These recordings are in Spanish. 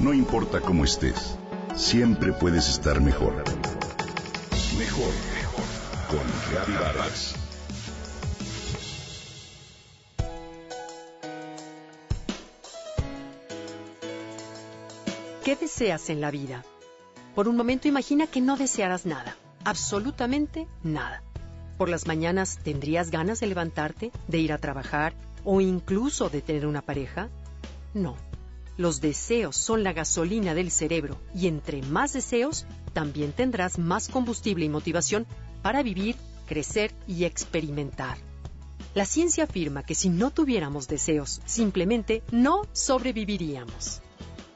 No importa cómo estés, siempre puedes estar mejor. Mejor, mejor. Con Vargas. ¿Qué deseas en la vida? Por un momento imagina que no desearas nada, absolutamente nada. Por las mañanas tendrías ganas de levantarte, de ir a trabajar o incluso de tener una pareja. No, los deseos son la gasolina del cerebro y entre más deseos, también tendrás más combustible y motivación para vivir, crecer y experimentar. La ciencia afirma que si no tuviéramos deseos, simplemente no sobreviviríamos.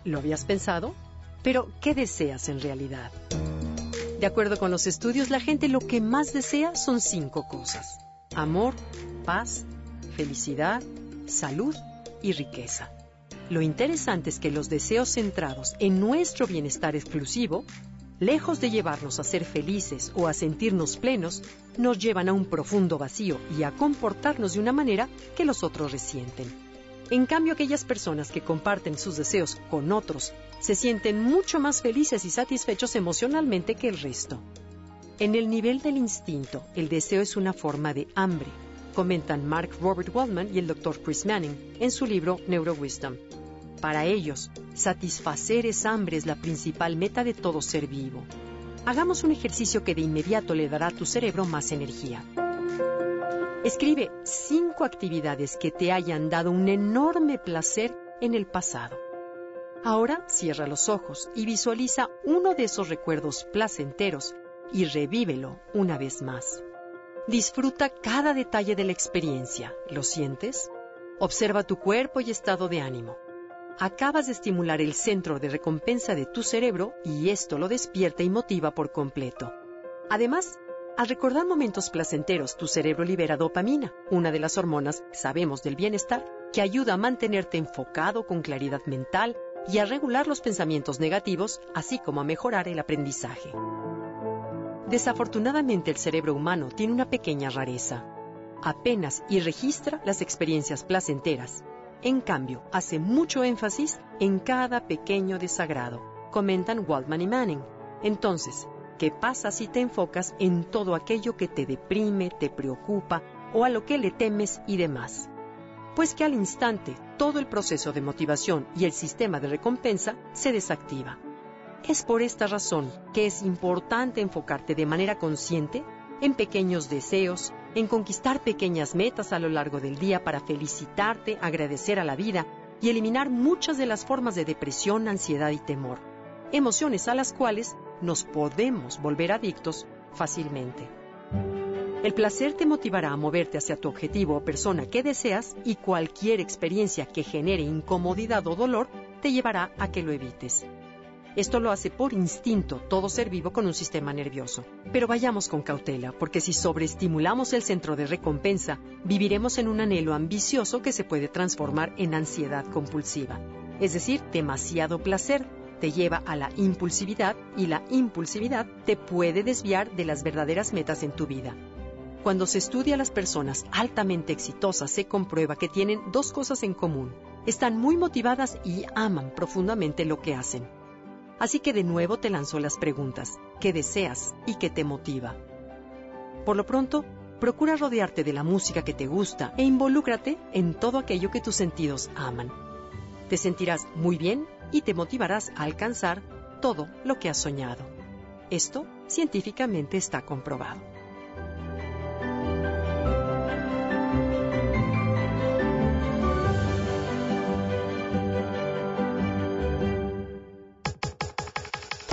¿Lo habías pensado? Pero, ¿qué deseas en realidad? De acuerdo con los estudios, la gente lo que más desea son cinco cosas. Amor, paz, felicidad, salud y riqueza. Lo interesante es que los deseos centrados en nuestro bienestar exclusivo, lejos de llevarnos a ser felices o a sentirnos plenos, nos llevan a un profundo vacío y a comportarnos de una manera que los otros resienten. En cambio, aquellas personas que comparten sus deseos con otros se sienten mucho más felices y satisfechos emocionalmente que el resto. En el nivel del instinto, el deseo es una forma de hambre, comentan Mark Robert Waldman y el Dr. Chris Manning en su libro Neurowisdom. Para ellos, satisfacer esa hambre es la principal meta de todo ser vivo. Hagamos un ejercicio que de inmediato le dará a tu cerebro más energía. Escribe cinco actividades que te hayan dado un enorme placer en el pasado. Ahora cierra los ojos y visualiza uno de esos recuerdos placenteros y revívelo una vez más. Disfruta cada detalle de la experiencia. ¿Lo sientes? Observa tu cuerpo y estado de ánimo. Acabas de estimular el centro de recompensa de tu cerebro y esto lo despierta y motiva por completo. Además, al recordar momentos placenteros, tu cerebro libera dopamina, una de las hormonas, sabemos, del bienestar, que ayuda a mantenerte enfocado con claridad mental y a regular los pensamientos negativos, así como a mejorar el aprendizaje. Desafortunadamente el cerebro humano tiene una pequeña rareza. Apenas y registra las experiencias placenteras. En cambio, hace mucho énfasis en cada pequeño desagrado, comentan Waldman y Manning. Entonces, ¿Qué pasa si te enfocas en todo aquello que te deprime, te preocupa o a lo que le temes y demás? Pues que al instante todo el proceso de motivación y el sistema de recompensa se desactiva. Es por esta razón que es importante enfocarte de manera consciente en pequeños deseos, en conquistar pequeñas metas a lo largo del día para felicitarte, agradecer a la vida y eliminar muchas de las formas de depresión, ansiedad y temor, emociones a las cuales nos podemos volver adictos fácilmente. El placer te motivará a moverte hacia tu objetivo o persona que deseas y cualquier experiencia que genere incomodidad o dolor te llevará a que lo evites. Esto lo hace por instinto todo ser vivo con un sistema nervioso. Pero vayamos con cautela, porque si sobreestimulamos el centro de recompensa, viviremos en un anhelo ambicioso que se puede transformar en ansiedad compulsiva. Es decir, demasiado placer te lleva a la impulsividad y la impulsividad te puede desviar de las verdaderas metas en tu vida. Cuando se estudia a las personas altamente exitosas se comprueba que tienen dos cosas en común. Están muy motivadas y aman profundamente lo que hacen. Así que de nuevo te lanzo las preguntas. ¿Qué deseas y qué te motiva? Por lo pronto, procura rodearte de la música que te gusta e involúcrate en todo aquello que tus sentidos aman. Te sentirás muy bien y te motivarás a alcanzar todo lo que has soñado. Esto científicamente está comprobado.